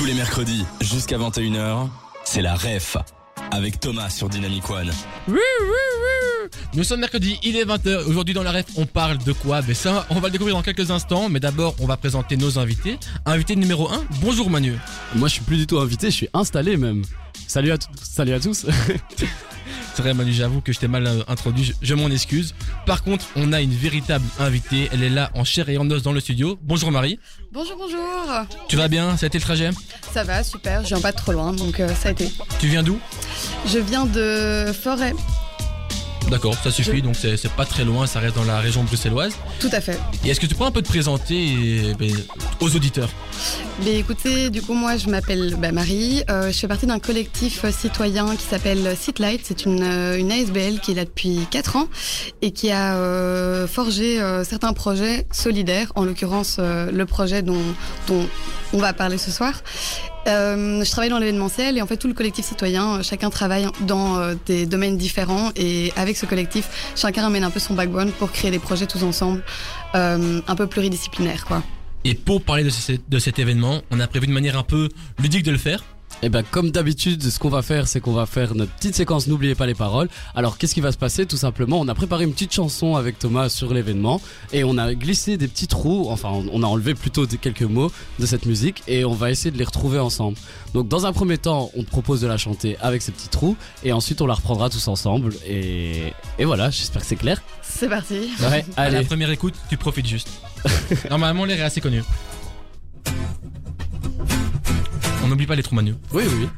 Tous les mercredis, jusqu'à 21h, c'est la REF. Avec Thomas sur Dynamic One. Nous sommes mercredi, il est 20h. Aujourd'hui dans la ref, on parle de quoi? Ben ça, on va le découvrir dans quelques instants. Mais d'abord, on va présenter nos invités. Invité numéro 1, bonjour Manu. Moi, je suis plus du tout invité, je suis installé même. Salut à, salut à tous. C'est vrai Manu, j'avoue que je t'ai mal euh, introduit, je, je m'en excuse. Par contre, on a une véritable invitée. Elle est là en chair et en os dans le studio. Bonjour Marie. Bonjour, bonjour. Tu vas bien? Ça a été le trajet? Ça va, super. Je viens pas de trop loin, donc euh, ça a été. Tu viens d'où? Je viens de Forêt. D'accord, ça suffit, Je- donc c'est pas très loin, ça reste dans la région bruxelloise. Tout à fait. Et est-ce que tu pourrais un peu te présenter euh, ben, aux auditeurs? Mais écoutez, du coup, moi, je m'appelle bah, Marie. Euh, je fais partie d'un collectif euh, citoyen qui s'appelle Sitelight. C'est une, euh, une ASBL qui est là depuis 4 ans et qui a euh, forgé euh, certains projets solidaires, en l'occurrence euh, le projet dont, dont on va parler ce soir. Euh, je travaille dans l'événementiel et en fait tout le collectif citoyen, euh, chacun travaille dans euh, des domaines différents et avec ce collectif, chacun amène un peu son backbone pour créer des projets tous ensemble, un peu pluridisciplinaires quoi. Et pour parler de, de cet événement, on a prévu de manière un peu ludique de le faire. Et ben comme d'habitude, ce qu'on va faire, c'est qu'on va faire notre petite séquence N'oubliez pas les paroles. Alors qu'est-ce qui va se passer Tout simplement, on a préparé une petite chanson avec Thomas sur l'événement et on a glissé des petits trous, enfin on a enlevé plutôt quelques mots de cette musique et on va essayer de les retrouver ensemble. Donc dans un premier temps, on te propose de la chanter avec ces petits trous et ensuite on la reprendra tous ensemble et, et voilà, j'espère que c'est clair. C'est parti. Ouais, À la allez. première écoute, tu profites juste. Normalement, l'air est assez connu. On n'oublie pas les trous Manu. Oui, oui.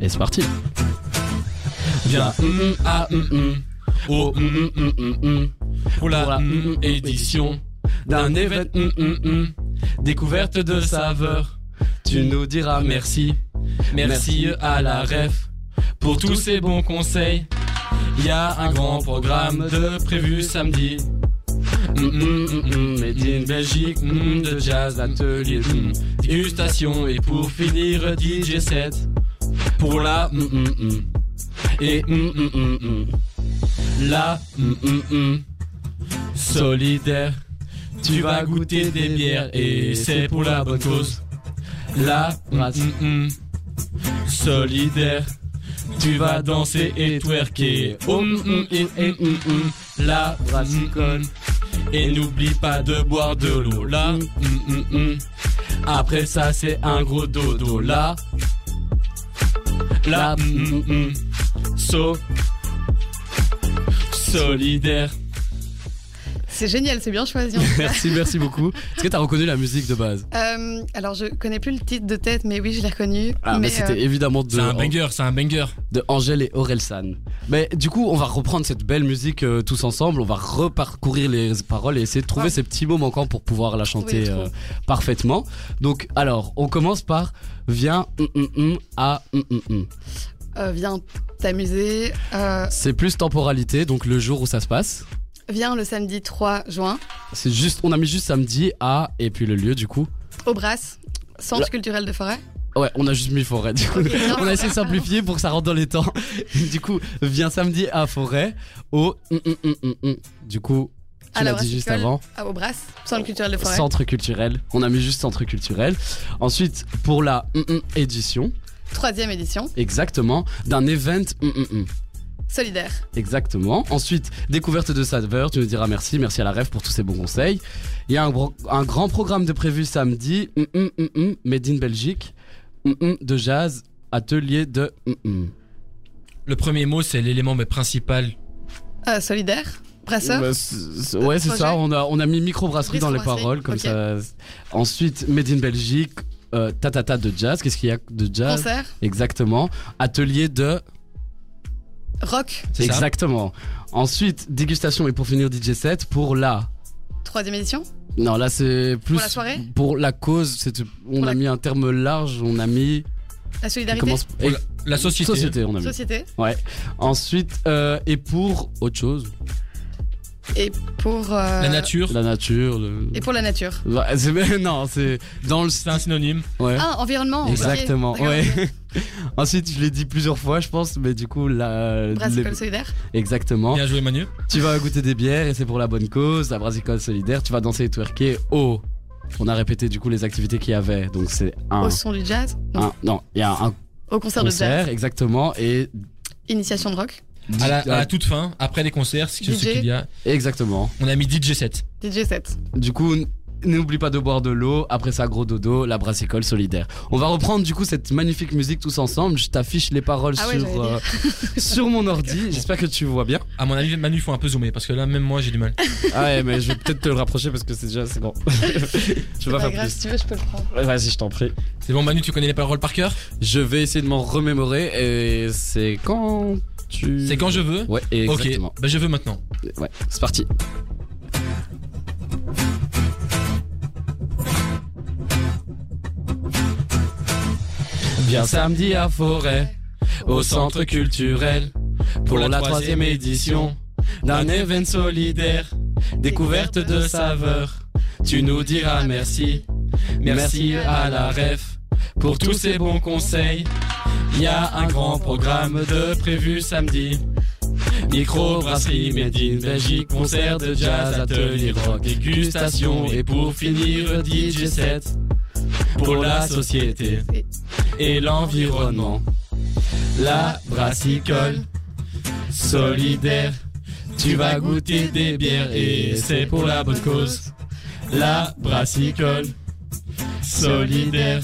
Et c'est parti. Viens, Mm, mm, ah, mm, mm. oh, Mm, mm, mm, mm, mm. pour la la, mm, mm, édition D'un événement, mm, mm, mm. découverte de saveurs. tu nous diras merci. Merci, merci Merci à la ref pour tous ces bons conseils. Il y a un grand programme de prévu samedi. Mm, mm, mm, mm, Made in Belgique, mm, de jazz, atelier, mm, dégustation et pour finir DJ set pour la mm, Mm, mm, mm. et mm, Mm, mm, mm, mm. la mm, mm, mm, solidaire. Tu vas goûter des bières et c'est pour la bonne cause. La mm, mm, mm, solidaire. Tu vas danser et twerker. Oh, mm, mm, mm, mm, la brassicole. Et n'oublie pas de boire de l'eau. Là, mm, mm, mm. après ça c'est un gros dodo. Là, là, so, solidaire. C'est génial, c'est bien choisi. en tout cas. Merci, merci beaucoup. Est-ce que t'as reconnu la musique de base Euh, alors je connais plus le titre de tête, mais oui, je l'ai reconnu. Ah, mais, mais c'était euh, évidemment de, C'est un banger, c'est un banger. de Angèle et Orelsan. Mais du coup, on va reprendre cette belle musique euh, tous ensemble. On va reparcourir les paroles et essayer de trouver Ouais. ces petits mots manquants pour pouvoir la chanter euh, parfaitement. Donc, alors, on commence par Viens hum, hum, hum, à hum, hum, hum. euh, viens t'amuser. Euh, C'est plus temporalité, donc le jour où ça se passe. Viens le samedi 3 juin C'est juste, on a mis juste samedi à et puis le lieu du coup. au Brass, Centre Là- culturel de Forêt. Ouais, on a juste mis forêt. Du coup, non. on a essayé de simplifier pour que ça rentre dans les temps. Du coup, viens samedi à forêt au. hum, hum, hum. Du coup, tu À la l'as dit juste avant. Ah, au Brass, Centre culturel de Forêt. Centre culturel. On a mis juste centre culturel. Ensuite, pour la édition, Troisième édition, exactement, d'un event. Solidaire. Exactement. Ensuite, découverte de saveur. Tu nous diras merci. Merci à la rêve pour tous ces bons conseils. Il y a un, grand programme de prévu samedi. hum, hum, hum, hum, Made in Belgique. hum, hum, de jazz. Atelier de. Le premier mot, c'est l'élément mais principal. Euh, solidaire, brasseur? Bah, ouais, c'est ça. On a, on a mis microbrasserie dans les paroles, comme ça. Ensuite, Made in Belgique, euh, tatata de jazz. Qu'est-ce qu'il y a de jazz? Concert, Exactement. Atelier de. Rock, C'est ça Exactement. Ensuite, dégustation et pour finir DJ set pour la. troisième édition. Non, là c'est plus. Pour la soirée Pour la cause, c'est- on Pour a la- mis un terme large, on a mis. La solidarité, commence- Pour la, la société. Société, on a mis. société. Ouais. Ensuite, euh, et pour autre chose. Et pour euh, La nature, La nature. le- Et pour la nature. Ouais, c'est- non, c'est dans le c'est un synonyme. Ouais. Ah, environnement. ok. Exactement, D'accord, ouais. ok. Ensuite, je l'ai dit plusieurs fois, je pense, mais du coup, la. Brassicole les- solidaire. Exactement. Bien joué Manu. Tu vas goûter des bières et c'est pour la bonne cause, la brassicole solidaire. Tu vas danser et twerker au On a répété du coup les activités qu'il y avait. Donc c'est un, Au son du jazz Non. un- non, il y a un Au concert, de concert jazz. exactement et Initiation de rock. À la, à la toute fin, après les concerts, ce DJ. qu'il y a, exactement. on a mis DJ set. DJ 7. Du coup, n'oublie pas de boire de l'eau. Après ça, gros dodo, la brassicole solidaire. On va reprendre du coup cette magnifique musique tous ensemble. Je t'affiche les paroles Ah ouais, sur, euh, sur mon ordi. J'espère que tu vois bien. À mon avis, Manu, il faut un peu zoomer parce que là, même moi, j'ai du mal. Ah ouais, mais je vais peut-être te le rapprocher parce que c'est déjà c'est bon. je vais pas Pas faire grave, plus. si tu veux, je peux le prendre. Vas-y, je t'en prie. C'est bon, Manu, tu connais les paroles par cœur? Je vais essayer de m'en remémorer et c'est quand tu. C'est quand je veux Ouais, exactement. Ok, bah je veux maintenant. Ouais, c'est parti. Bien samedi à Forêt, au centre culturel, pour la troisième édition d'un événement solidaire, découverte de saveurs. Tu nous diras merci, merci à la ref pour tous ces bons conseils. Il y a un grand programme de prévu samedi. Micro, brasserie, made in Belgique, concert de jazz, atelier rock, dégustation et pour finir DJ set pour la société et l'environnement. La brassicole solidaire, tu vas goûter des bières et c'est pour la bonne cause. La brassicole solidaire.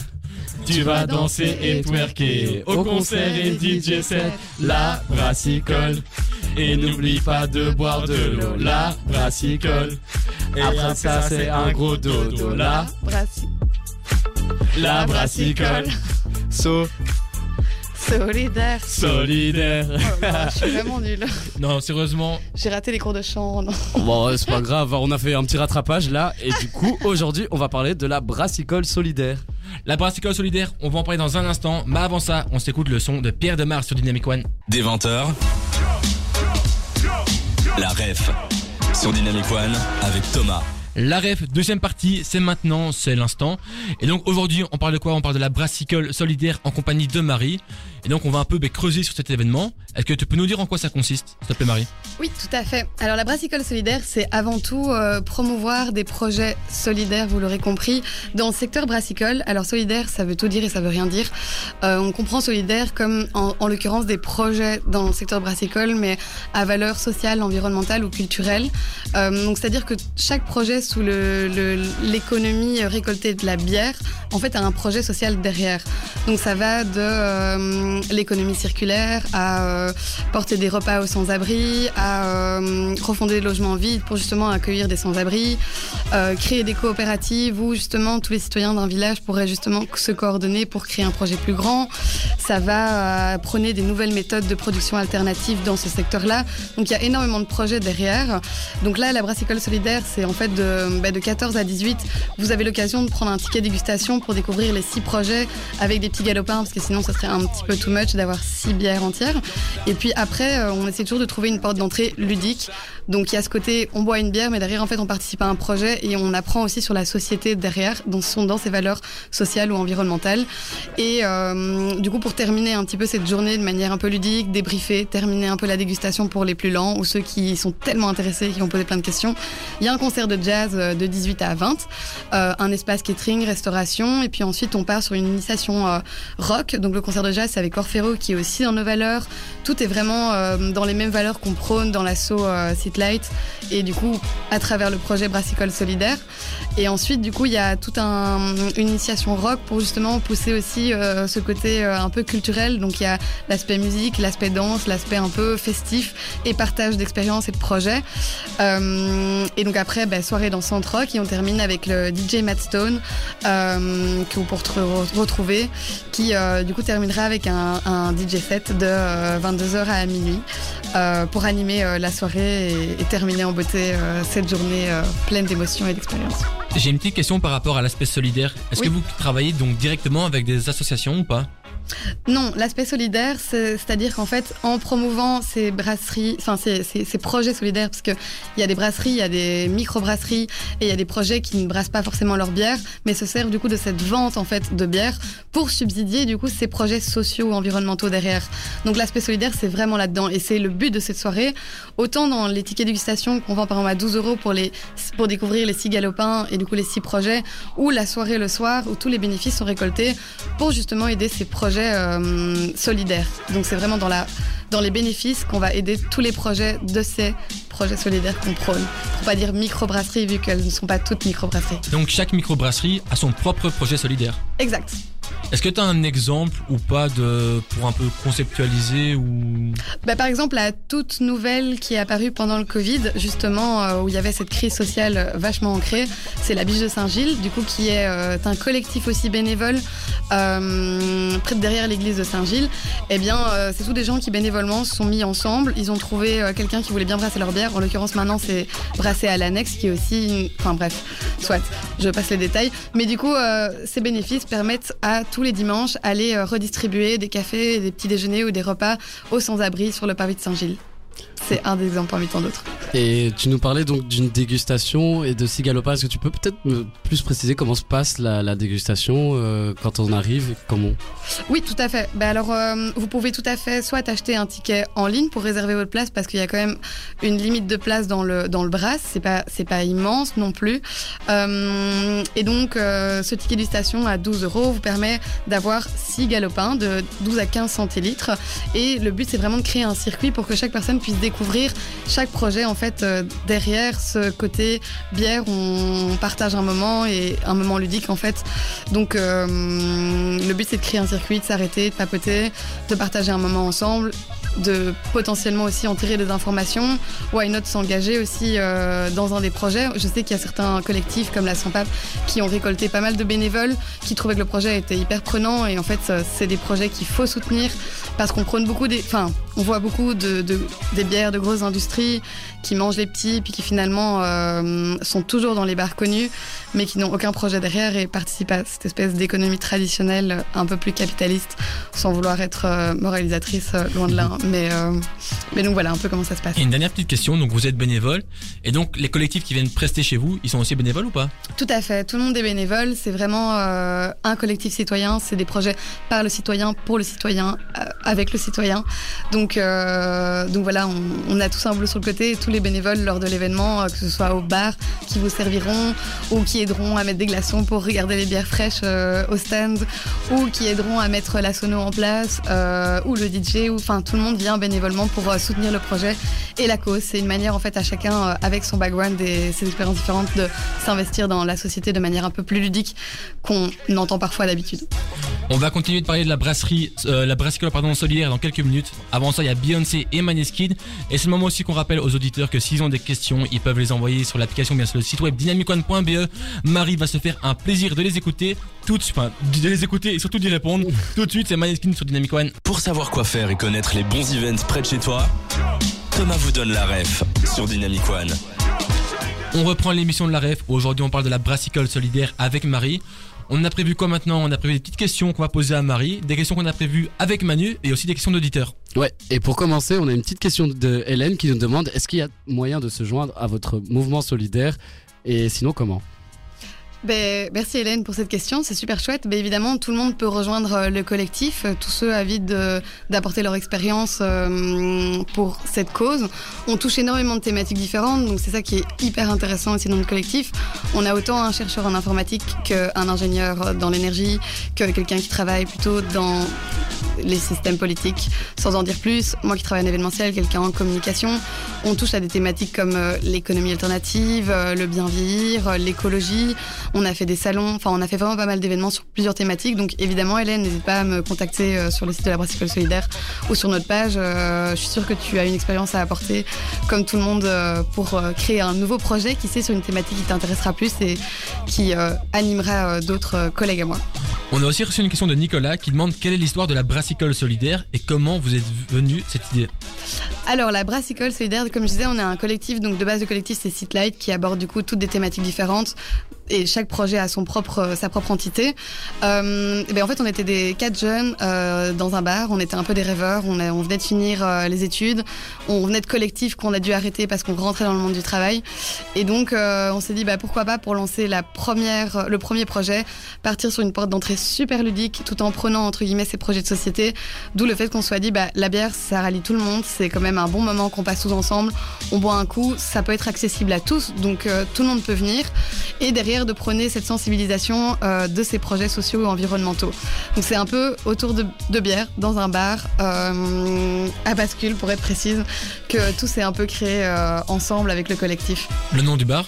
Tu vas danser et twerker au concert et DJ set. La brassicole. Et n'oublie pas de boire de l'eau. La brassicole. Et après ça, c'est un gros dodo. La, Brassi- la brassicole. So, Solidaire. solidaire. Oh là, je suis vraiment nulle. Non, sérieusement, J'ai raté les cours de chant. non. Bon, c'est pas grave, on a fait un petit rattrapage là. Et du coup, aujourd'hui, on va parler de la brassicole solidaire. la brassicole solidaire, on va en parler dans un instant. Mais avant ça, on s'écoute le son de Pierre Demar sur Dynamic One. Des 20h, la ref sur Dynamic One avec Thomas. La ref, deuxième partie, c'est maintenant, c'est l'instant. Et donc aujourd'hui, on parle de quoi? On parle de la brassicole solidaire en compagnie de Marie. Et donc on va un peu bah, creuser sur cet événement. Est-ce que tu peux nous dire en quoi ça consiste, s'il te plaît Marie Oui, tout à fait. Alors la brassicole solidaire, c'est avant tout euh, promouvoir des projets solidaires, vous l'aurez compris, dans le secteur brassicole. Alors solidaire, ça veut tout dire et ça veut rien dire. Euh, on comprend solidaire comme en, en l'occurrence des projets dans le secteur brassicole, mais à valeur sociale, environnementale ou culturelle. Euh, donc c'est-à-dire que chaque projet sous l'économie récoltée de la bière, en fait, a un projet social derrière. Donc ça va de l'économie circulaire à porter des repas aux sans-abri, à euh, refonder des logements vides pour justement accueillir des sans-abri, euh, créer des coopératives où justement tous les citoyens d'un village pourraient justement se coordonner pour créer un projet plus grand. Ça va euh, prôner des nouvelles méthodes de production alternatives dans ce secteur-là. Donc il y a énormément de projets derrière. Donc là, la brassicole solidaire, c'est en fait de, bah, de 14 à 18. Vous avez l'occasion de prendre un ticket dégustation pour découvrir les six projets avec des petits galopins, parce que sinon, ça serait un petit peu too much d'avoir six bières entières. Et puis après, euh, on essaie toujours de trouver une porte d'entrée ludique. Donc il y a ce côté, on boit une bière, mais derrière, en fait, on participe à un projet et on apprend aussi sur la société derrière, dans, sont dans ses valeurs sociales ou environnementales. Et euh, du coup, pour terminer un petit peu cette journée de manière un peu ludique, débriefer, terminer un peu la dégustation pour les plus lents ou ceux qui sont tellement intéressés, qui ont posé plein de questions, il y a un concert de jazz euh, de 18 à 20, euh, un espace catering, restauration, et puis ensuite on part sur une initiation rock. Donc le concert de jazz, avec Orfeo qui est aussi dans nos valeurs. Tout est vraiment dans les mêmes valeurs qu'on prône dans l'assaut euh, Et du coup à travers le projet Brassicole Solidaire. Et ensuite, du coup, il y a toute un, une initiation rock pour justement pousser aussi euh, ce côté euh, un peu culturel. Donc il y a l'aspect musique, l'aspect danse, l'aspect un peu festif et partage d'expériences et de projets. Euh, et donc après, bah, soirée dans Centre Rock et on termine avec le DJ Matt Stone que vous pourrez re- retrouver, qui du coup terminera avec un, DJ set de 22h à minuit pour animer la soirée et, et terminer en beauté euh, cette journée euh, pleine d'émotions et d'expériences. J'ai une petite question par rapport à l'aspect solidaire. Est-ce Oui. que vous travaillez donc directement avec des associations ou pas? Non, l'aspect solidaire, c'est- c'est-à-dire qu'en fait, en promouvant ces brasseries, enfin ces, ces- ces projets solidaires, parce qu'il y a des brasseries, il y a des micro-brasseries, et il y a des projets qui ne brassent pas forcément leur bière, mais se servent du coup de cette vente en fait de bière pour subsidier du coup ces projets sociaux ou environnementaux derrière. Donc l'aspect solidaire, c'est vraiment là-dedans, et c'est le but de cette soirée. Autant dans les tickets dégustation qu'on vend par exemple à 12 euros pour les pour découvrir les six galopins et du coup les six projets, ou la soirée le soir où tous les bénéfices sont récoltés pour justement aider ces projets euh, solidaires. Donc c'est vraiment dans, la, dans les bénéfices qu'on va aider tous les projets de ces projets solidaires qu'on prône. Pour pas dire microbrasserie vu qu'elles ne sont pas toutes microbrasseries. Donc chaque microbrasserie a son propre projet solidaire. Exact. Est-ce que tu as un exemple ou pas de pour un peu conceptualiser ou? Bah, par exemple, la toute nouvelle qui est apparue pendant le Covid, justement, euh, où il y avait cette crise sociale vachement ancrée, c'est la Biche de Saint-Gilles, du coup, qui est euh, un collectif aussi bénévole euh, près de derrière l'église de Saint-Gilles. Eh bien, c'est tous des gens qui sont mis ensemble. Ils ont trouvé euh, quelqu'un qui voulait bien brasser leur bière. En l'occurrence, maintenant, c'est brasser à l'annexe, qui est aussi, une- enfin bref, soit, je passe les détails. Mais du coup, euh, ces bénéfices permettent à tous les dimanches aller euh, redistribuer des cafés, des petits déjeuners ou des repas aux sans-abri sur le pavé de Saint-Gilles. C'est un des exemples parmi tant d'autres. Et tu nous parlais donc d'une dégustation et de cigalopa. Est-ce que tu peux peut-être plus préciser comment se passe la, la dégustation euh, quand on arrive et comment? Oui, tout à fait. Ben alors, euh, vous pouvez tout à fait soit acheter un ticket en ligne pour réserver votre place parce qu'il y a quand même une limite de place dans le dans le brass. C'est pas c'est pas immense non plus. Euh, et donc, ce ticket de station à 12 euros vous permet d'avoir 6 galopins de 12 à 15 centilitres. Et le but, c'est vraiment de créer un circuit pour que chaque personne puisse découvrir chaque projet en fait euh, derrière ce côté bière. On partage un moment et un moment ludique en fait. Donc, euh, le but, c'est de créer un circuit, de s'arrêter, de papoter, de partager un moment ensemble, de potentiellement aussi en tirer des informations. Why not s'engager aussi euh, dans un des projets? Je sais qu'il y a certains collectifs comme la Sampap qui ont récolté pas mal de bénévoles, qui trouvaient que le projet était hyper prenant et en fait, c'est des projets qu'il faut soutenir parce qu'on prône beaucoup des, enfin, on voit beaucoup de, de- des bières de grosses industries qui mangent les petits puis qui finalement euh, sont toujours dans les bars connus mais qui n'ont aucun projet derrière et participent à cette espèce d'économie traditionnelle un peu plus capitaliste, sans vouloir être euh, moralisatrice, euh, loin de là. hein. Mais, mais donc voilà un peu comment ça se passe. Et une dernière petite question, donc vous êtes bénévole et donc les collectifs qui viennent prester chez vous, ils sont aussi bénévoles ou pas? Tout à fait, tout le monde est bénévole, c'est vraiment un collectif citoyen, c'est des projets par le citoyen, pour le citoyen, avec le citoyen. Donc, euh, donc voilà, on, a tous un boulot sur le côté tous les bénévoles lors de l'événement, euh, que ce soit au bar, qui vous serviront ou qui aideront à mettre des glaçons pour regarder les bières fraîches euh, au stand ou qui aideront à mettre la sono en place ou le DJ, ou enfin tout le monde vient bénévolement pour soutenir le projet et la cause. C'est une manière en fait à chacun avec son background et ses expériences différentes de s'investir dans la société de manière un peu plus ludique qu'on entend parfois d'habitude. On va continuer de parler de la brasserie, la brassicole pardon solidaire dans quelques minutes. Avant ça, il y a Beyoncé et Maneskin. Et c'est le moment aussi qu'on rappelle aux auditeurs que s'ils ont des questions, ils peuvent les envoyer sur l'application, bien sur le site web dynamicone.be. Marie va se faire un plaisir de les écouter, tout de suite, enfin, de les écouter et surtout d'y répondre. tout de suite, c'est Maneskin sur Dynamic One. Pour savoir quoi faire et connaître les bons events près de chez toi, Thomas vous donne la ref sur Dynamic One. On reprend l'émission de la ref. Aujourd'hui, on parle de la brassicole solidaire avec Marie. On a prévu quoi maintenant? On a prévu des petites questions qu'on va poser à Marie, des questions qu'on a prévues avec Manu et aussi des questions d'auditeurs. Ouais, et pour commencer, on a une petite question de Hélène qui nous demande est-ce qu'il y a moyen de se joindre à votre mouvement solidaire? Et sinon comment? Ben, merci Hélène pour cette question, c'est super chouette. Ben, évidemment, tout le monde peut rejoindre euh, le collectif, euh, tous ceux avides de- d'apporter leur expérience euh, pour cette cause. On touche énormément de thématiques différentes, donc c'est ça qui est hyper intéressant aussi dans le collectif. On a autant un chercheur en informatique qu'un ingénieur dans l'énergie, que quelqu'un qui travaille plutôt dans les systèmes politiques, sans en dire plus. Moi qui travaille en événementiel, quelqu'un en communication. On touche à des thématiques comme l'économie alternative, le bien vieillir, l'écologie. On a fait des salons, enfin on a fait vraiment pas mal d'événements sur plusieurs thématiques. Donc évidemment, Hélène, n'hésite pas à me contacter euh, sur le site de la Brassicole Solidaire ou sur notre page. Euh, je suis sûre que tu as une expérience à apporter, comme tout le monde, euh, pour créer un nouveau projet qui sait sur une thématique qui t'intéressera plus et qui animera d'autres collègues à moi. On a aussi reçu une question de Nicolas qui demande quelle est l'histoire de la brassicole solidaire et comment vous êtes venu cette idée? Alors la brassicole solidaire, comme je disais, on a un collectif, donc de base de collectif c'est Citelight qui aborde du coup toutes des thématiques différentes et chaque projet a son propre, sa propre entité. Euh, et ben en fait, on était des quatre jeunes euh, dans un bar. On était un peu des rêveurs. On, on venait de finir euh, les études. On venait de collectifs qu'on a dû arrêter parce qu'on rentrait dans le monde du travail. Et donc, euh, on s'est dit, bah, pourquoi pas pour lancer la première, le premier projet, partir sur une porte d'entrée super ludique, tout en prenant entre guillemets ces projets de société. D'où le fait qu'on soit dit, bah, la bière, ça rallie tout le monde. C'est quand même un bon moment qu'on passe tous ensemble. On boit un coup. Ça peut être accessible à tous, donc euh, tout le monde peut venir. Et derrière de prôner cette sensibilisation euh, de ces projets sociaux et environnementaux. Donc c'est un peu autour de, de bière, dans un bar, euh, à bascule pour être précise, que tout s'est un peu créé ensemble avec le collectif. Le nom du bar?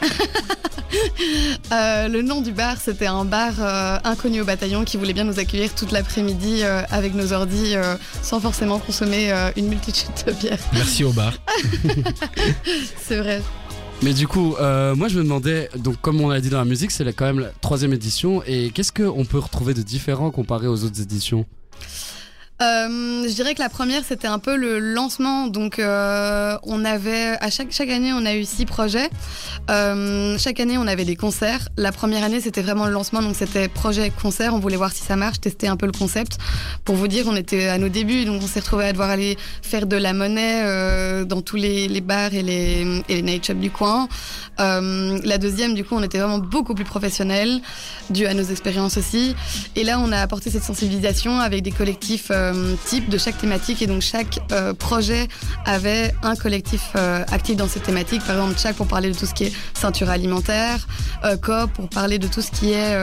Euh, le nom du bar, c'était un bar euh, inconnu au bataillon qui voulait bien nous accueillir toute l'après-midi euh, avec nos ordis euh, sans forcément consommer euh, une multitude de bières. Merci au bar. C'est vrai. Mais du coup, euh, moi je me demandais, donc comme on l'a dit dans la musique, c'est la- quand même la troisième édition, et qu'est-ce qu'on peut retrouver de différent comparé aux autres éditions? Euh, je dirais que la première, c'était un peu le lancement. Donc, euh, on avait, à chaque, chaque année, on a eu six projets. Euh, chaque année, on avait des concerts. La première année, c'était vraiment le lancement. Donc, c'était projet-concert. On voulait voir si ça marche, tester un peu le concept. Pour vous dire, on était à nos débuts. Donc, on s'est retrouvé à devoir aller faire de la monnaie dans tous les, bars et les, night shops du coin. La deuxième, du coup, on était vraiment beaucoup plus professionnels, dû à nos expériences aussi. Et là, on a apporté cette sensibilisation avec des collectifs euh, types de chaque thématique. Et donc, chaque euh, projet avait un collectif euh, actif dans cette thématique. Par exemple, chaque pour parler de tout ce qui est ceinture alimentaire, COP pour parler de tout ce qui est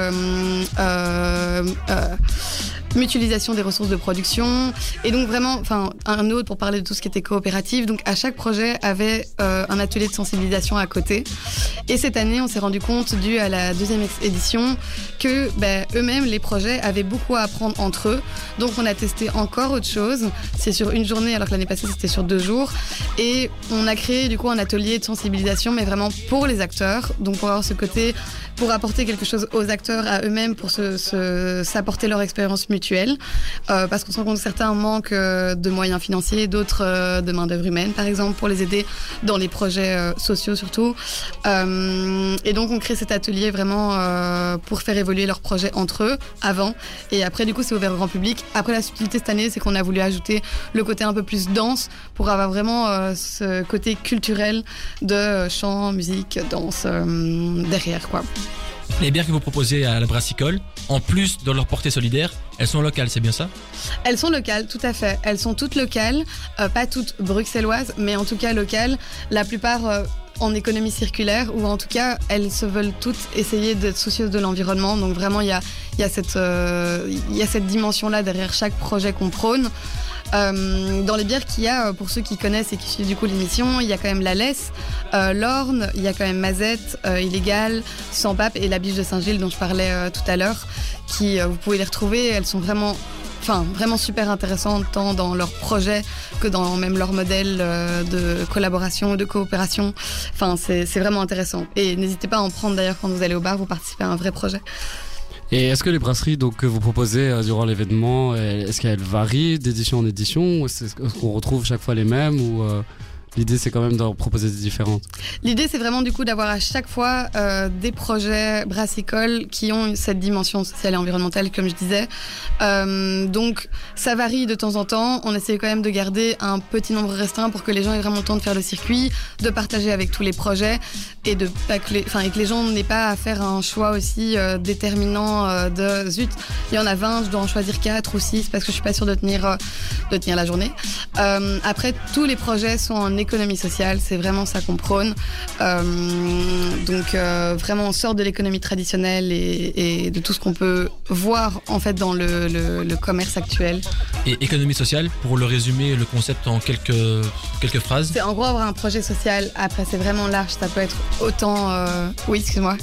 mutualisation des ressources de production. Et donc, vraiment, enfin, un autre pour parler de tout ce qui était coopératif. Donc, à chaque projet avait euh, un atelier de sensibilisation à côté. Et cette année, on s'est rendu compte, dû à la deuxième édition, que ben, eux-mêmes, les projets, avaient beaucoup à apprendre entre eux. Donc on a testé encore autre chose. C'est sur une journée, alors que l'année passée, c'était sur deux jours. Et on a créé du coup un atelier de sensibilisation, mais vraiment pour les acteurs. Donc pour avoir ce côté, pour apporter quelque chose aux acteurs, à eux-mêmes, pour s'apporter leur expérience mutuelle. Euh, parce qu'on se rend compte que certains manquent euh, de moyens financiers, d'autres euh, de main-d'œuvre humaine, par exemple, pour les aider dans les projets sociaux surtout. Et donc on crée cet atelier vraiment pour faire évoluer leurs projets entre eux avant et après du coup c'est ouvert au grand public. Après la subtilité cette année c'est qu'on a voulu ajouter le côté un peu plus dense pour avoir vraiment ce côté culturel de chant, musique, danse derrière quoi. Les bières que vous proposez à la brassicole, en plus de leur portée solidaire, elles sont locales, c'est bien ça? Elles sont locales, tout à fait. Elles sont toutes locales, euh, pas toutes bruxelloises, mais en tout cas locales. La plupart euh, en économie circulaire, ou en tout cas, elles se veulent toutes essayer d'être soucieuses de l'environnement. Donc vraiment, il y a, euh, il y a cette dimension-là derrière chaque projet qu'on prône. Euh, dans les bières qu'il y a, euh, pour ceux qui connaissent et qui suivent du coup l'émission, il y a quand même la Laisse, euh, l'Orne, il y a quand même Mazette, euh, Illégal, Sans Pape et la biche de Saint-Gilles dont je parlais euh, tout à l'heure, qui euh, vous pouvez les retrouver. Elles sont vraiment enfin vraiment super intéressantes tant dans leur projet que dans même leur modèle de collaboration, de coopération. Enfin, c'est vraiment intéressant. Et n'hésitez pas à en prendre d'ailleurs quand vous allez au bar, vous participez à un vrai projet. Et est-ce que les brasseries que vous proposez euh, durant l'événement, est-ce qu'elles varient d'édition en édition est-ce qu'on retrouve chaque fois les mêmes ou euh, l'idée c'est quand même d'en proposer des différentes L'idée, c'est vraiment du coup d'avoir à chaque fois euh, des projets brassicoles qui ont cette dimension sociale et environnementale, comme je disais. Euh, donc, ça varie de temps en temps. On essaie quand même de garder un petit nombre restreint pour que les gens aient vraiment le temps de faire le circuit, de partager avec tous les projets et de pas que les, enfin, que les gens n'aient pas à faire un choix aussi euh, déterminant de zut. Il y en a 20, je dois en choisir 4 ou 6 parce que je suis pas sûre de tenir, de tenir la journée. Après, tous les projets sont en économie sociale, c'est vraiment ça qu'on prône. Euh, donc euh, vraiment on sort de l'économie traditionnelle et, et de tout ce qu'on peut voir en fait dans le, le- le commerce actuel. Et économie sociale, pour le résumer le concept en quelques, quelques phrases. C'est en gros avoir un projet social. Après c'est vraiment large, ça peut être autant. euh, Oui, excuse-moi.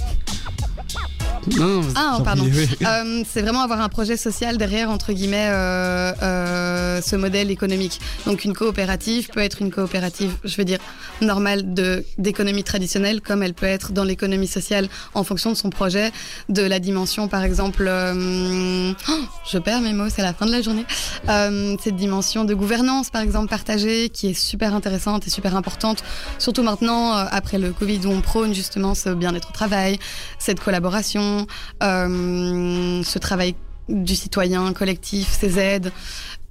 Non, Ah, pardon. Euh, c'est vraiment avoir un projet social derrière, entre guillemets, euh, euh, ce modèle économique. Donc une coopérative peut être une coopérative, je veux dire, normale de d'économie traditionnelle, comme elle peut être dans l'économie sociale en fonction de son projet, de la dimension, par exemple, oh, je perds mes mots, c'est la fin de la journée, cette dimension de gouvernance, par exemple, partagée, qui est super intéressante et super importante, surtout maintenant, après le Covid, où on prône justement ce bien-être au travail, cette collaboration, euh, ce travail du citoyen collectif, ces aides.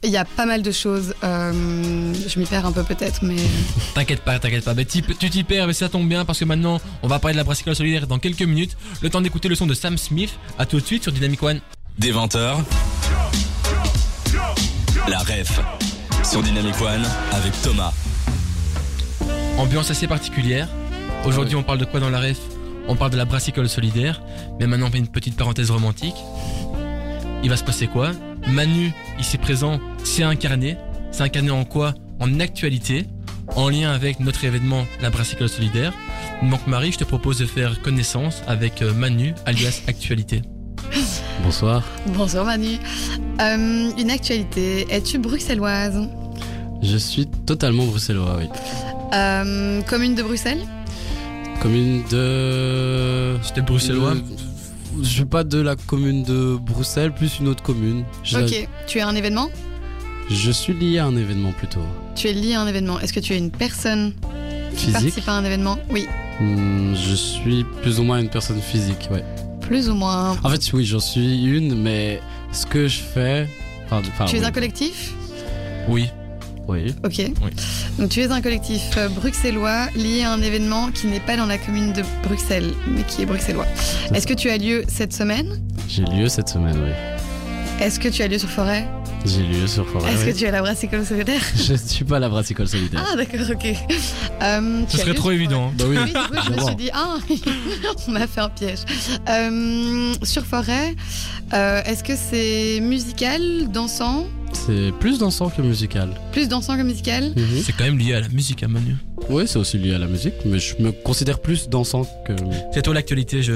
Il y a pas mal de choses. euh, je m'y perds un peu peut-être, mais T'inquiète pas, t'inquiète pas. Mais t'y- tu t'y perds, mais ça tombe bien parce que maintenant, on va parler de la brassicole solidaire dans quelques minutes. Le temps d'écouter le son de Sam Smith. À tout de suite sur Dynamic One. Des 20h, la ref sur Dynamic One avec Thomas. Ambiance assez particulière. Aujourd'hui, on parle de quoi dans la ref? On parle de la brassicole solidaire. Mais maintenant, on fait une petite parenthèse romantique. Il va se passer quoi? Manu, ici présent, s'est incarné. C'est incarné en quoi? En actualité, en lien avec notre événement, la brassicole solidaire. Donc Marie, je te propose de faire connaissance avec euh, Manu, alias Actualité. Bonsoir. bonjour Manu. Euh, une actualité. Es-tu bruxelloise? Je suis totalement bruxellois, oui. Euh, Commune de Bruxelles? Commune de. C'était bruxellois? De- Je suis pas de la commune de Bruxelles, plus une autre commune. Je, Ok. Tu es un événement? Je suis lié à un événement plutôt. Tu es lié à un événement. Est-ce que tu es une personne qui Physique. participe à un événement? Oui. Hmm, je suis plus ou moins une personne physique, ouais. Plus ou moins. En fait, oui, j'en suis une, mais ce que je fais. Enfin, enfin, tu es oui. un collectif? Oui. Oui. Ok. Donc tu es un collectif euh, bruxellois lié à un événement qui n'est pas dans la commune de Bruxelles, mais qui est bruxellois. Est-ce que tu as lieu cette semaine? J'ai lieu cette semaine, oui. Est-ce que tu as lieu sur Forêt? J'ai lieu sur Forêt. Est-ce oui. que tu as la brassicole solidaire? Je ne suis pas la brassicole solidaire. Ah d'accord, ok. Euh, Ce serait trop évident. hein. Bah oui. Oui, du coup, je me suis dit, ah, on m'a fait un piège. Euh, sur Forêt, euh, est-ce que c'est musical, dansant? C'est plus dansant que musical. Plus dansant que musical Mhm. C'est quand même lié à la musique, à Manu. Oui, c'est aussi lié à la musique, mais je me considère plus dansant que. C'est toi l'actualité, je,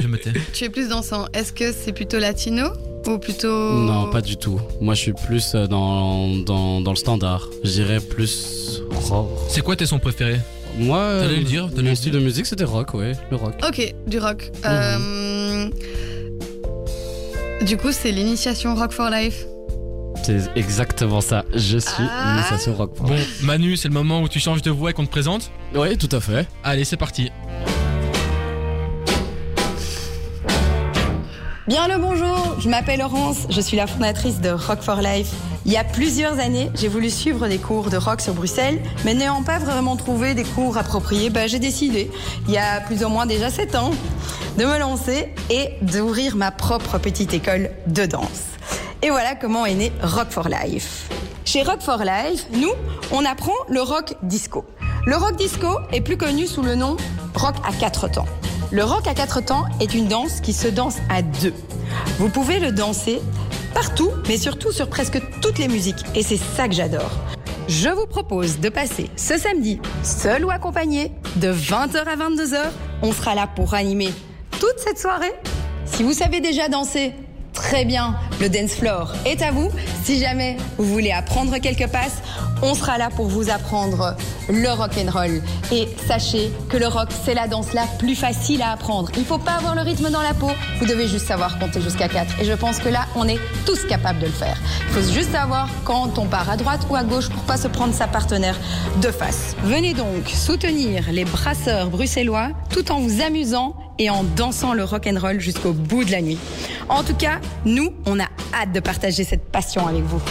je me tais. Tu es plus dansant. Est-ce que c'est plutôt latino ou plutôt... Non, pas du tout. Moi, je suis plus euh, dans, dans, dans le standard. Je dirais plus rock. C'est quoi tes sons préférés? Moi, T'allais euh, le dire, t'allais mon le style dire. de musique, c'était rock, ouais, le rock. Ok, du rock. Mhm. Euh, Du coup, c'est l'initiation Rock for Life. C'est exactement ça. Je suis Ah. initiation rock. Bon, Manu, c'est le moment où tu changes de voix et qu'on te présente. Oui, tout à fait. Allez, c'est parti. Bien le bonjour, je m'appelle Laurence, je suis la fondatrice de Rock for Life. Il y a plusieurs années, j'ai voulu suivre des cours de rock sur Bruxelles, mais n'ayant pas vraiment trouvé des cours appropriés, bah, j'ai décidé, il y a plus ou moins déjà 7 ans, de me lancer et d'ouvrir ma propre petite école de danse. Et voilà comment est né Rock for Life. Chez Rock for Life, nous, on apprend le rock disco. Le rock disco est plus connu sous le nom rock à quatre temps. Le rock à quatre temps est une danse qui se danse à deux. Vous pouvez le danser partout, mais surtout sur presque toutes les musiques. Et c'est ça que j'adore. Je vous propose de passer ce samedi, seul ou accompagné, de 20h à 22h. On sera là pour animer toute cette soirée. Si vous savez déjà danser, très bien, le dance floor est à vous. Si jamais vous voulez apprendre quelques passes, on sera là pour vous apprendre le rock and roll. Et sachez que le rock, c'est la danse la plus facile à apprendre. Il faut pas avoir le rythme dans la peau, vous devez juste savoir compter jusqu'à 4. Et je pense que là, on est tous capables de le faire. Il faut juste savoir quand on part à droite ou à gauche pour pas se prendre sa partenaire de face. Venez donc soutenir les brasseurs bruxellois tout en vous amusant et en dansant le rock and roll jusqu'au bout de la nuit. En tout cas, nous, on a hâte de partager cette passion avec vous.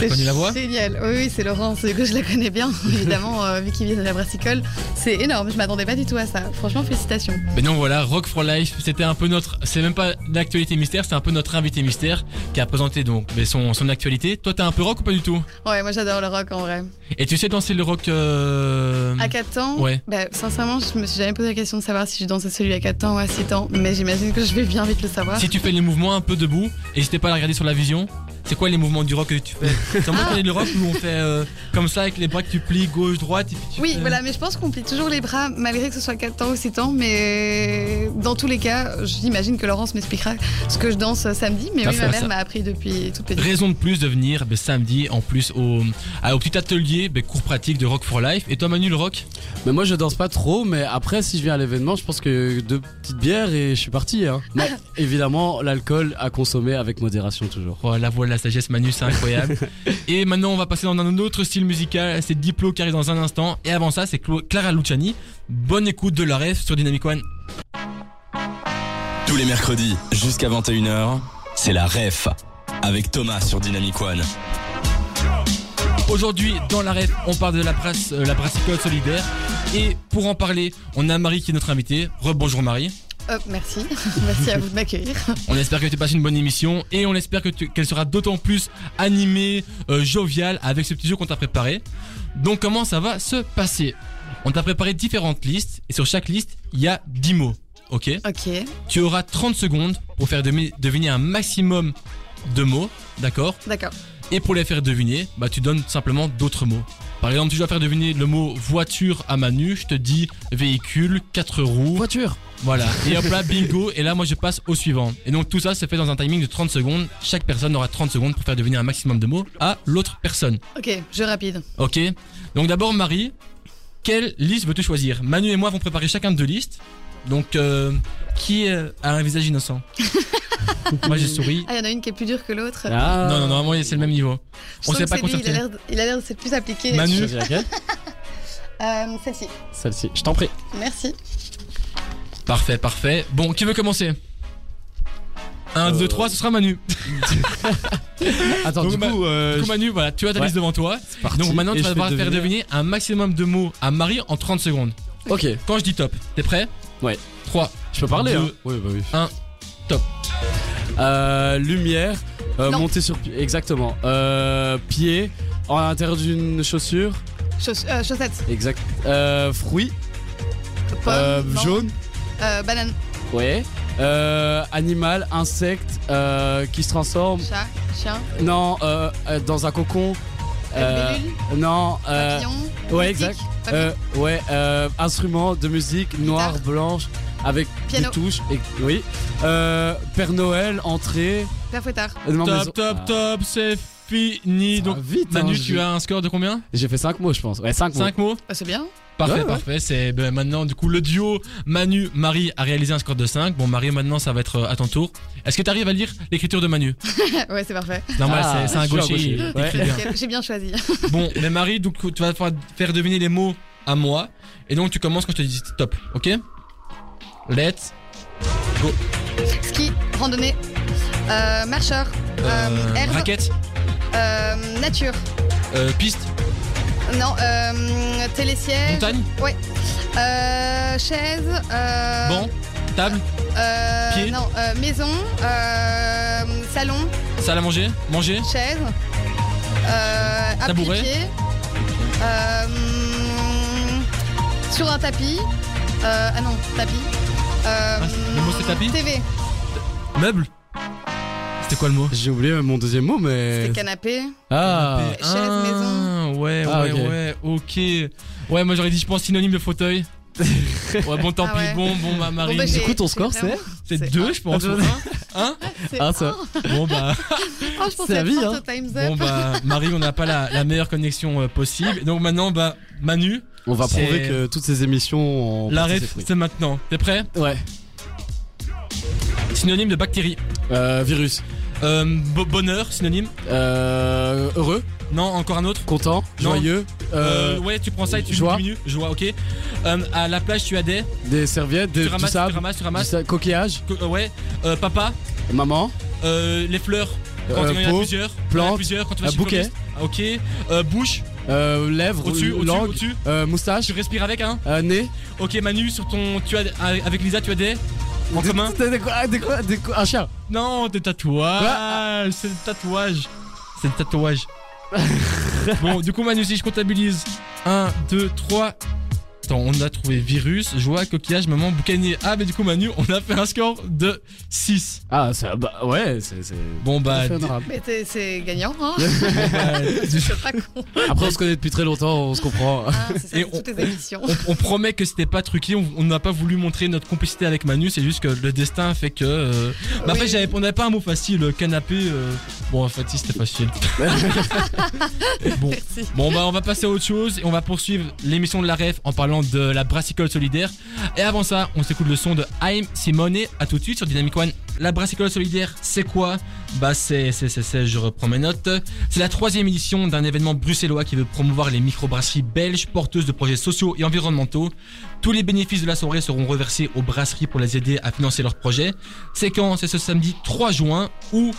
T'as reconnu la voix Génial. Oui, oui, c'est Laurence. Du coup, je la connais bien, évidemment, euh, vu qu'il vient de la brassicole. C'est énorme. Je m'attendais pas du tout à ça. Franchement, félicitations. Mais donc voilà, Rock for Life, c'était un peu notre. C'est même pas l'actualité mystère, c'est un peu notre invité mystère qui a présenté donc son, son actualité. Toi, t'as un peu rock ou pas du tout? Ouais, moi j'adore le rock en vrai. Et tu sais danser le rock. euh, À 4 temps Ouais. Bah, sincèrement, je me suis jamais posé la question de savoir si je dansais celui à 4 temps ou à 6 temps, mais j'imagine que je vais bien vite le savoir. Si tu fais les mouvements un peu debout, n'hésitez pas à la regarder sur la vision. C'est quoi les mouvements du rock que tu fais C'est moi qui le rock où on fait euh, comme ça avec les bras que tu plies gauche, droite et puis tu Oui, fais- voilà, mais je pense qu'on plie toujours les bras malgré que ce soit 4 temps ou 6 temps. Mais dans tous les cas, j'imagine que Laurence m'expliquera ce que je danse samedi. Mais oui, ma mère m'a appris depuis toute petite. Raison de plus de venir ben, samedi en plus au, à- au petit atelier ben, cours pratique de Rock for Life. Et toi Manu le rock? Mais moi je danse pas trop, mais après si je viens à l'événement, je pense que deux petites bières et je suis parti. Hein. Mais évidemment, l'alcool à consommer avec modération toujours. La voix de la sagesse Manu, c'est incroyable. et maintenant, on va passer dans un autre style musical. C'est Diplo qui arrive dans un instant. Et avant ça, c'est Clara Luciani. Bonne écoute de la ref sur Dynamic One. Tous les mercredis, jusqu'à 21h, c'est la REF. Avec Thomas sur Dynamic One. Aujourd'hui, dans la ref, on parle de la brasse, euh, la brassicole solidaire. Et pour en parler, on a Marie qui est notre invitée. Rebonjour Marie. Hop, merci. merci à vous de m'accueillir. On espère que tu passes une bonne émission et on espère que tu- qu'elle sera d'autant plus animée, euh, joviale avec ce petit jeu qu'on t'a préparé. Donc comment ça va se passer? On t'a préparé différentes listes et sur chaque liste, il y a 10 mots. Ok? Ok, Tu auras 30 secondes pour faire deviner un maximum de mots, d'accord? D'accord. Et pour les faire deviner, bah tu donnes simplement d'autres mots. Par exemple, tu dois faire deviner le mot voiture à Manu, je te dis véhicule, 4 roues, Voiture voilà. Et hop là, bingo. Et là, moi, je passe au suivant. Et donc, tout ça se fait dans un timing de 30 secondes. Chaque personne aura 30 secondes pour faire deviner un maximum de mots à l'autre personne. Ok, jeu rapide. Ok Donc, d'abord, Marie, quelle liste veux-tu choisir? Manu et moi vont préparer chacun deux listes. Donc, euh, qui euh, a un visage innocent? Moi, j'ai souri. Ah, il y en a une qui est plus dure que l'autre. Ah. Non, non, non, moi, c'est le même niveau. Je On que pas c'est lui, concerté. Il a l'air de- s'être plus appliqué. Manu. Euh, Celle-ci. Celle-ci. Je t'en prie. Merci. Parfait, parfait. Bon, qui veut commencer? 1, 2, 3, ce sera Manu. Attends, Donc, du bah, coup, euh, Du coup, Manu, voilà, tu as ta Ouais. liste devant toi. c'est parti. Donc maintenant, Et tu vas devoir faire deviner. un maximum de mots à Marie en 30 secondes. Ok, Quand je dis top, t'es prêt? Ouais. 3. je peux parler. Hein. Oui, bah oui. Un. Top. Euh, lumière, euh, monter sur pied. Exactement. Euh, pied, à l'intérieur d'une chaussure. Chauss- euh, chaussettes. Exact. Euh, fruits, Pomme. euh, jaune. Euh, banane. Ouais. Euh, animal, insecte, euh, qui se transforme. Chat. Chien. Non, euh, dans un cocon. Euh, libellule. non, euh, Papillon. ouais, exact. papillon. euh, ouais, euh, instrument de musique noir, Guitare. blanche, avec Piano. des touches. Et, oui. Euh, Père Noël, entrée. Père Fouettard. non, top, top, Ah, top, c'est fini. ça Donc, vite. Manu, hein, tu as un score de combien? J'ai fait 5 mots, je pense. Ouais, 5 mots. 5 mots Ah, c'est bien. Parfait, Ouais, ouais. parfait. C'est ben, maintenant, du coup, le duo Manu-Marie a réalisé un score de 5. Bon, Marie, maintenant, ça va être euh, à ton tour. Est-ce que tu arrives à lire l'écriture de Manu? Ouais, c'est parfait. Normal, Ah, c'est- un gaucher. Ouais. J'ai bien choisi. Bon, mais Marie, donc, tu vas faire- deviner les mots à moi. Et donc, tu commences quand je te dis top, ok? Let's Ski, randonnée, euh, marcheur, euh, euh, herbe, raquette, nature. piste, Non, euh, télésiège. montagne, Euh, chaise. Euh, banc, table, euh, pied. Non, euh, maison. Euh, salon. salle à manger, manger, Chaise. Euh, Tabouret. appliqué. Euh, sur un tapis. Euh, ah non, tapis. Euh, Ah, le mot, c'est tapis TV. meuble. C'était quoi le mot? J'ai oublié mon deuxième mot, mais. C'est canapé. Ah, Chaise, Ah, maison. Ouais, Ah, ouais, ok. ouais, ok. Ouais, moi j'aurais dit, je pense, synonyme de fauteuil. ouais, bon, tant Ah pis, ouais. bon, bon, bah, Marie. Bon, bah, du coup, ton score, c'est c'est deux, un. je pense. Ah, ou un Hein C'est Ah, un. ça. Bon, bah, Oh, je pensais C'est la être vie, hein. au Time's Up. bon, bah, Marie, on n'a pas la, la meilleure connexion euh, possible. Donc maintenant, bah, Manu, On va prouver que toutes ces émissions ont. la porté ref, ses fruits. c'est maintenant. T'es prêt? Ouais. Synonyme de bactérie. Euh, virus. Euh, bo- bonheur, synonyme. Euh, heureux, Non, encore un autre. content, Non. joyeux. Euh, Euh, ouais, tu prends ça et tu joie. diminues. Joie, ok. Euh, à la plage, tu as des. des serviettes, des, tu du ramasses, tu sable, ramasses, tu du ramasses. sa- coquillage, Co- euh, ouais. Euh, papa, maman, euh, les fleurs. Quand Euh, il y en a peau, plusieurs. Quand il y en a plante, plusieurs. Quand tu vas un chez le bouquet. fleuriste. Ah, ok. Euh, bouche. euh, lèvres, Au-dessus, au-dessus, langue, au-dessus. euh, moustache, Tu respires avec, hein. euh, nez. Ok, Manu, sur ton. Tu as avec Lisa, tu as des. En Des- commun des- des- des des Un chien. Non, des tatouages. C'est le tatouage. C'est le tatouage. bon, du coup, Manu, si je comptabilise 1, 2, 3, Attends, on a trouvé virus, joie, coquillage, maman, boucanier. Ah, mais du coup, Manu, on a fait un score de 6. Ah, ça, bah ouais, c'est. Bon, bah. Mais t'es- c'est gagnant, hein C'est pas con. Après, on se connaît depuis très longtemps, on se comprend. C'est ça, Et c'est on- toutes les émissions. on, on promet que c'était pas truqué, on n'a pas voulu montrer notre complicité avec Manu, c'est juste que le destin fait que. euh, Bah, après, Oui. j'avais, on n'avait pas un mot facile, le canapé. euh, Bon, en fait, si, c'était facile. bon. Merci. Bon bah on va passer à autre chose et on va poursuivre l'émission de la ref en parlant de la brassicole solidaire. Et avant ça, on s'écoute le son de Haim Simone. À tout de suite sur Dynamic One. La brassicole solidaire, c'est quoi? Bah c'est, c'est, c'est, je reprends mes notes. C'est la troisième édition d'un événement bruxellois qui veut promouvoir les microbrasseries belges porteuses de projets sociaux et environnementaux. Tous les bénéfices de la soirée seront reversés aux brasseries pour les aider à financer leurs projets. C'est quand? C'est ce samedi 3 juin où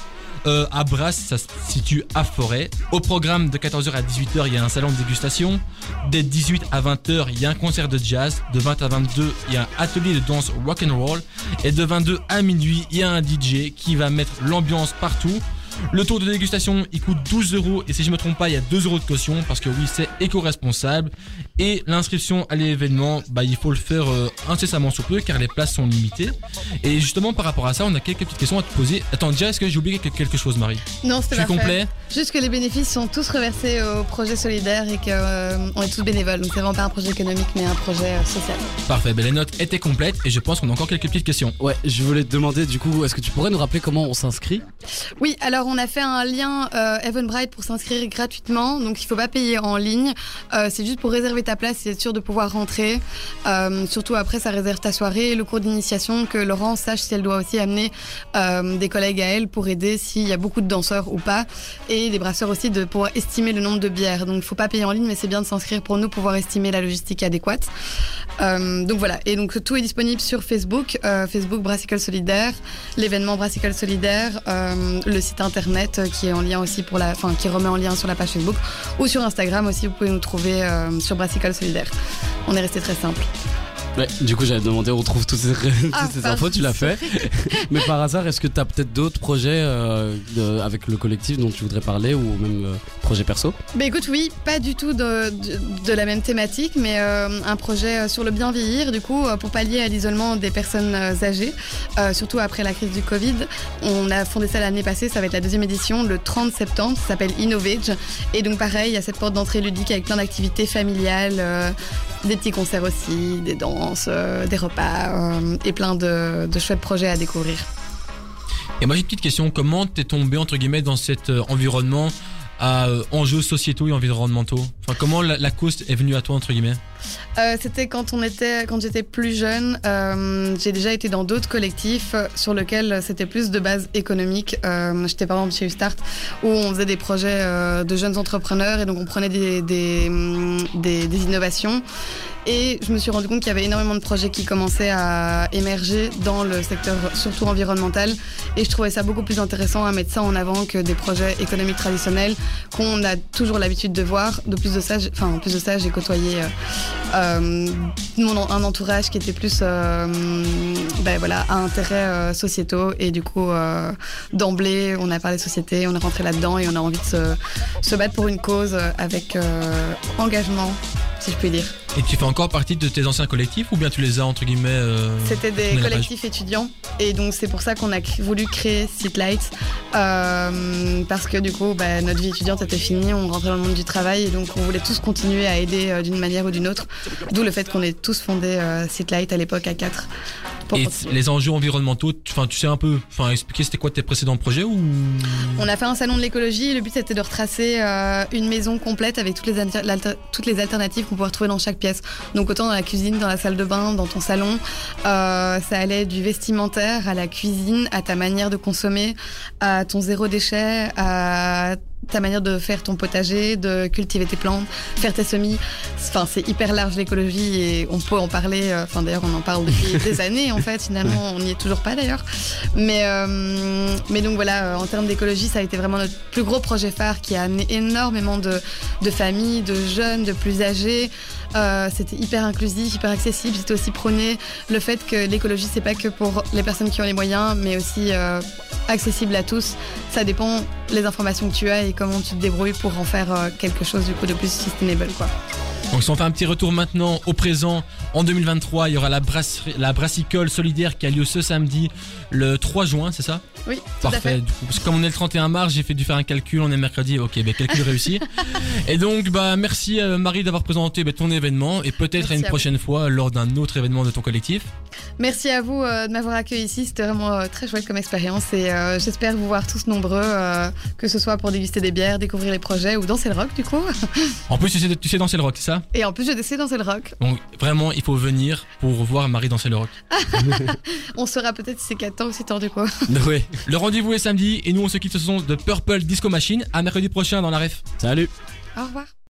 euh, à Brasse, ça se situe à Forêt. Au programme de 14h à 18h, il y a un salon de dégustation. Dès 18 à 20h, il y a un concert de jazz. De 20 à 22, il y a un atelier de danse rock and roll. Et de 22 à minuit, il y a un DJ qui va mettre l'ambiance partout. Le tour de dégustation, il coûte 12 euros et si je me trompe pas, il y a 2 euros de caution parce que oui, c'est éco-responsable. Et l'inscription à l'événement, bah, il faut le faire euh, incessamment sous peu car les places sont limitées. Et justement, par rapport à ça, on a quelques petites questions à te poser. Attends, déjà, est-ce que j'ai oublié quelque- chose, Marie? Non, Je c'était complet Juste que les bénéfices sont tous reversés au projet solidaire et qu'on est tous bénévoles. Donc c'est vraiment pas un projet économique mais un projet euh, social. Parfait, ben, les notes étaient complètes et je pense qu'on a encore quelques petites questions. Ouais, je voulais te demander, du coup, est-ce que tu pourrais nous rappeler comment on s'inscrit? Oui, alors on a fait un lien euh, Eventbrite pour s'inscrire gratuitement, donc il faut pas payer en ligne. Euh, c'est juste pour réserver ta place et être sûr de pouvoir rentrer. Euh, surtout après, ça réserve ta soirée, le cours d'initiation, que Laurence sache si elle doit aussi amener euh, des collègues à elle pour aider s'il y a beaucoup de danseurs ou pas, et des brasseurs aussi de pouvoir estimer le nombre de bières. Donc il faut pas payer en ligne, mais c'est bien de s'inscrire pour nous pouvoir estimer la logistique adéquate. Euh, donc voilà, et donc tout est disponible sur Facebook, Facebook Brassicle Solidaire, l'événement Brassicle Solidaire, le site internet qui est en lien aussi pour la, enfin qui remet en lien sur la page Facebook ou sur Instagram aussi. Vous pouvez nous trouver sur Brassicle Solidaire. On est resté très simple. Ouais, du coup, j'avais demandé, on trouve toutes ces, toutes Ah, ces infos, tu l'as fait. Mais par hasard, est-ce que tu as peut-être d'autres projets euh, de- avec le collectif dont tu voudrais parler ou même euh, projet perso? Bah écoute, oui, pas du tout de, de, de la même thématique, mais euh, un projet sur le bien vieillir, du coup, pour pallier à l'isolement des personnes âgées, surtout après la crise du Covid. On a fondé ça l'année passée, ça va être la deuxième édition, le 30 septembre, ça s'appelle Innovage. Et donc pareil, il y a cette porte d'entrée ludique avec plein d'activités familiales, des petits concerts aussi, des danses, euh, des repas euh, et plein de, de chouettes projets à découvrir. Et moi j'ai une petite question, comment t'es tombé entre guillemets dans cet euh, environnement à euh, enjeux sociétaux et environnementaux Enfin comment la, la cause est venue à toi entre guillemets Euh, C'était quand on était, quand j'étais plus jeune. euh, j'ai déjà été dans d'autres collectifs sur lesquels c'était plus de base économique. Euh, J'étais par exemple chez Ustart où on faisait des projets euh, de jeunes entrepreneurs et donc on prenait des, des, des, des innovations. Et je me suis rendu compte qu'il y avait énormément de projets qui commençaient à émerger dans le secteur surtout environnemental. Et je trouvais ça beaucoup plus intéressant à mettre ça en avant que des projets économiques traditionnels qu'on a toujours l'habitude de voir. De plus de ça, enfin en plus de ça, j'ai côtoyé mon, un entourage qui était plus euh, ben voilà, à intérêts euh, sociétaux et du coup euh, d'emblée on a parlé société, on est rentré là-dedans et on a envie de se, battre pour une cause avec engagement si je puis dire. Et tu fais encore partie de tes anciens collectifs ou bien tu les as entre guillemets euh, C'était des collectifs étudiants et donc c'est pour ça qu'on a voulu créer Seatlight euh, parce que du coup bah, notre vie étudiante était finie, on rentrait dans le monde du travail et donc on voulait tous continuer à aider euh, d'une manière ou d'une autre. D'où le fait qu'on ait tous fondé euh, Seatlight à l'époque à 4. Pour Et continuer. les enjeux environnementaux, tu- tu sais un peu, expliquer c'était quoi tes précédents projets ou? On a fait un salon de l'écologie. Le but c'était de retracer une maison complète avec toutes les, toutes les alternatives qu'on pouvait retrouver dans chaque pièce. Donc autant dans la cuisine, dans la salle de bain, dans ton salon. Euh, ça allait du vestimentaire à la cuisine, à ta manière de consommer, à ton zéro déchet, à ta manière de faire ton potager, de cultiver tes plantes, faire tes semis. Enfin, c'est hyper large l'écologie et on peut en parler. euh, Enfin, d'ailleurs, on en parle depuis des années en fait. Finalement, on n'y est toujours pas d'ailleurs. Mais, euh, mais donc voilà, euh, en termes d'écologie, ça a été vraiment notre plus gros projet phare qui a amené énormément de, de familles, de jeunes, de plus âgés. Euh, c'était hyper inclusif, hyper accessible. C'était aussi prôné le fait que l'écologie, c'est pas que pour les personnes qui ont les moyens, mais aussi euh, accessible à tous. Ça dépend les informations que tu as et comment tu te débrouilles pour en faire euh, quelque chose du coup de plus sustainable, quoi. Donc si on fait un petit retour maintenant au présent, en 2023, il y aura la, brasserie, la brassicole solidaire qui a lieu ce samedi, le 3 juin, c'est ça? Oui, tout à Parfait. fait. Du coup, parce que comme on est le 31 mars, j'ai fait dû faire un calcul. On est mercredi. Ok, ben calcul réussi. et donc, bah merci euh, Marie d'avoir présenté bah, ton événement et peut-être à une à vous. prochaine fois lors d'un autre événement de ton collectif. Merci à vous euh, de m'avoir accueilli ici. C'était vraiment euh, très chouette comme expérience et j'espère vous voir tous nombreux, que ce soit pour déguster des bières, découvrir les projets ou danser le rock du coup. En plus, tu sais, tu sais danser le rock, c'est ça? Et en plus, je décide danser le rock. Donc vraiment, il faut venir pour voir Marie danser le rock. On saura peut-être si c'est 4 ans ou si tard du coup. Ouais. Le rendez-vous est samedi et nous on se quitte ce son de Purple Disco Machine. À mercredi prochain dans la ref. Salut. Au revoir.